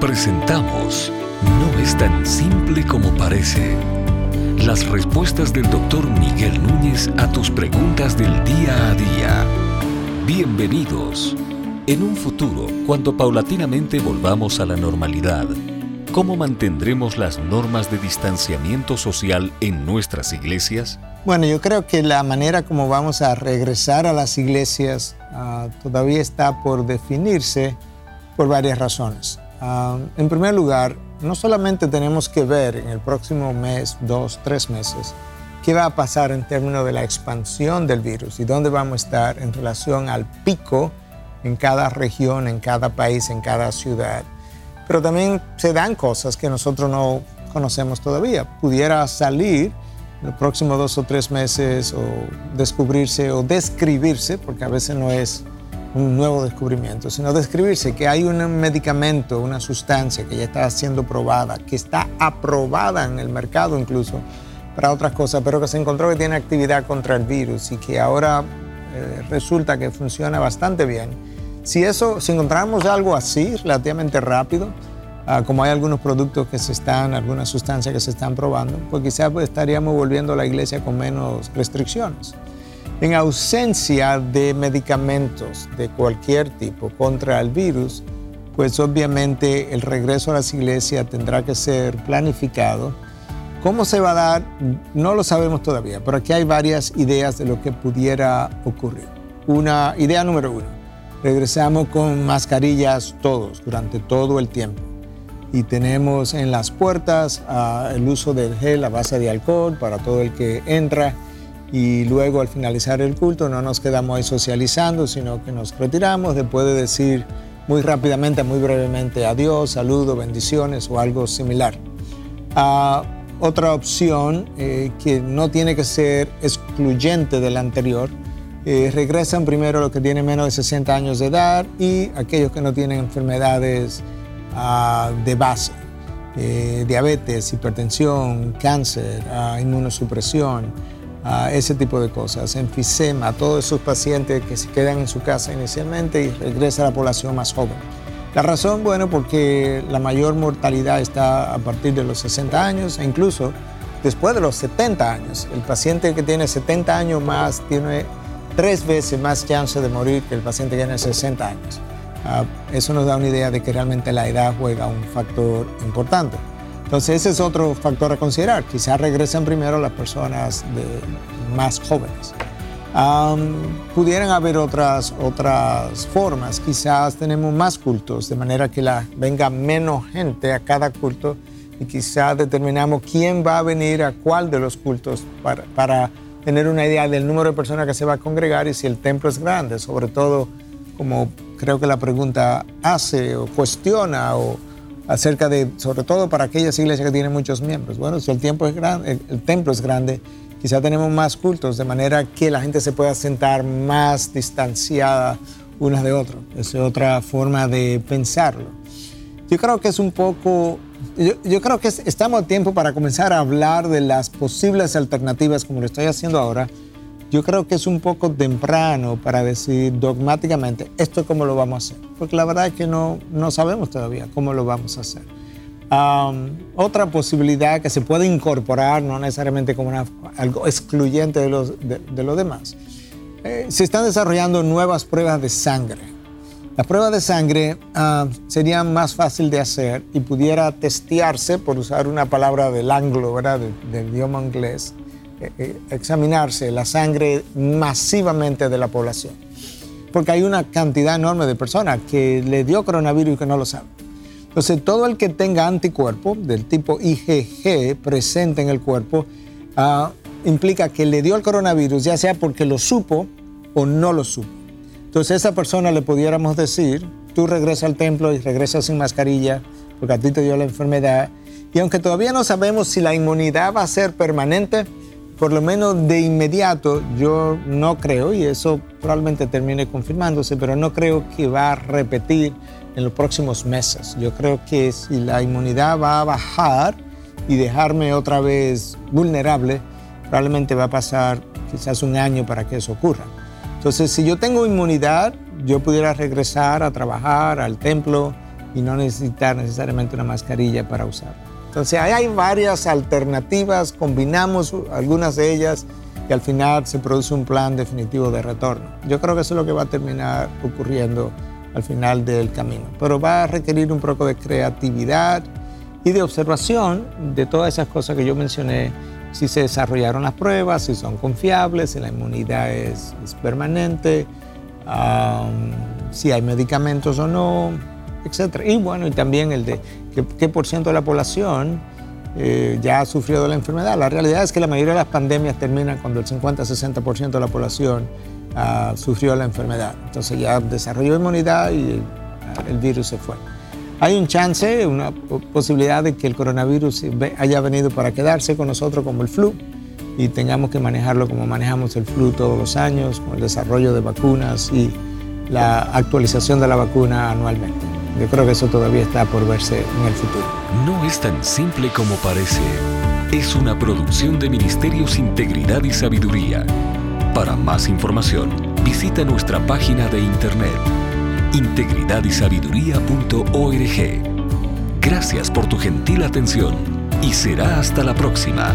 Presentamos No es tan simple como parece. Las respuestas del doctor Miguel Núñez a tus preguntas del día a día. Bienvenidos. En un futuro, cuando paulatinamente volvamos a la normalidad, ¿cómo mantendremos las normas de distanciamiento social en nuestras iglesias? Bueno, yo creo que la manera como vamos a regresar a las iglesias uh, todavía está por definirse por varias razones. Uh, en primer lugar, no solamente tenemos que ver en el próximo mes, dos, tres meses, qué va a pasar en términos de la expansión del virus y dónde vamos a estar en relación al pico en cada región, en cada país, en cada ciudad. Pero también se dan cosas que nosotros no conocemos todavía. Pudiera salir en los próximos dos o tres meses o descubrirse o describirse, porque a veces no es un nuevo descubrimiento, sino describirse que hay un medicamento, una sustancia que ya está siendo probada, que está aprobada en el mercado incluso para otras cosas, pero que se encontró que tiene actividad contra el virus y que ahora eh, resulta que funciona bastante bien si eso, si encontramos algo así relativamente rápido, ah, como hay algunos productos que se están, algunas sustancias que se están probando, pues quizás pues, estaríamos volviendo a la iglesia con menos restricciones. En ausencia de medicamentos de cualquier tipo contra el virus, pues obviamente el regreso a las iglesias tendrá que ser planificado. ¿Cómo se va a dar? No lo sabemos todavía, pero aquí hay varias ideas de lo que pudiera ocurrir. Una idea número uno regresamos con mascarillas todos durante todo el tiempo. Y tenemos en las puertas uh, el uso del gel a base de alcohol para todo el que entra. Y luego al finalizar el culto no nos quedamos ahí socializando, sino que nos retiramos después de decir muy rápidamente, muy brevemente adiós, saludo, bendiciones o algo similar. Uh, otra opción eh, que no tiene que ser excluyente de la anterior eh, regresan primero los que tienen menos de 60 años de edad y aquellos que no tienen enfermedades ah, de base, eh, diabetes, hipertensión, cáncer, ah, inmunosupresión, ah, ese tipo de cosas, enfisema, todos esos pacientes que se quedan en su casa inicialmente y regresa a la población más joven. La razón, bueno, porque la mayor mortalidad está a partir de los 60 años e incluso después de los 70 años. El paciente que tiene 70 años más tiene tres veces más chance de morir que el paciente que tiene 60 años. Ah, eso nos da una idea de que realmente la edad juega un factor importante. Entonces ese es otro factor a considerar. Quizás regresen primero las personas más jóvenes. pudieran haber otras, otras formas. Quizás tenemos más cultos, de manera que la, venga menos gente a cada culto y quizás determinamos quién va a venir a cuál de los cultos para, para tener una idea del número de personas que se va a congregar y si el templo es grande, sobre todo como creo que la pregunta hace o cuestiona o acerca de, sobre todo para aquellas iglesias que tienen muchos miembros. Bueno, si el, tiempo es grande, el, templo es grande, quizá tenemos más cultos, de manera que la gente se pueda sentar más distanciada unas de otras. Es otra forma de pensarlo. Yo creo que es un poco yo, creo que estamos a tiempo para comenzar a hablar de las posibles alternativas como lo estoy haciendo ahora. Yo creo que es un poco temprano para decir dogmáticamente esto es cómo lo vamos a hacer, porque la verdad es que no, no sabemos todavía cómo lo vamos a hacer. otra posibilidad que se puede incorporar, no necesariamente como algo excluyente de los de, lo demás, eh, se están desarrollando nuevas pruebas de sangre la prueba de sangre uh, sería más fácil de hacer y pudiera testearse, por usar una palabra del anglo, ¿verdad? del idioma inglés, examinarse la sangre masivamente de la población. Porque hay una cantidad enorme de personas que le dio coronavirus y que no lo saben. Entonces, todo el que tenga anticuerpo del tipo IgG presente en el cuerpo uh, implica que le dio el coronavirus, ya sea porque lo supo o no lo supo. Entonces a esa persona le pudiéramos decir, tú regresas al templo y regresas sin mascarilla porque a ti te dio la enfermedad. Y aunque todavía no sabemos si la inmunidad va a ser permanente, por lo menos de inmediato yo no creo, y eso probablemente termine confirmándose, pero no creo que va a repetir en los próximos meses. Yo creo que si la inmunidad va a bajar y dejarme otra vez vulnerable, probablemente va a pasar quizás un año para que eso ocurra. Entonces, si yo tengo inmunidad, yo pudiera regresar a trabajar al templo y no necesitar necesariamente una mascarilla para usarla. Entonces hay varias alternativas, combinamos algunas de ellas y al final se produce un plan definitivo de retorno. Yo creo que eso es lo que va a terminar ocurriendo al final del camino, pero va a requerir un poco de creatividad y de observación de todas esas cosas que yo mencioné, si se desarrollaron las pruebas, si son confiables, si la inmunidad es, permanente, si hay medicamentos o no, etc. Y bueno, y también el de qué por ciento de la población eh, ya ha sufrido la enfermedad. La realidad es que la mayoría de las pandemias terminan cuando el 50-60% de la población uh, sufrió la enfermedad. Entonces ya desarrolló inmunidad y el, virus se fue. Hay un chance, una posibilidad de que el coronavirus haya venido para quedarse con nosotros como el flu y tengamos que manejarlo como manejamos el flu todos los años, con el desarrollo de vacunas y la actualización de la vacuna anualmente. Yo creo que eso todavía está por verse en el futuro. No es tan simple como parece. Es una producción de Ministerios Integridad y Sabiduría. Para más información, visita nuestra página de internet integridadysabiduría.org. Gracias por tu gentil atención y será hasta la próxima.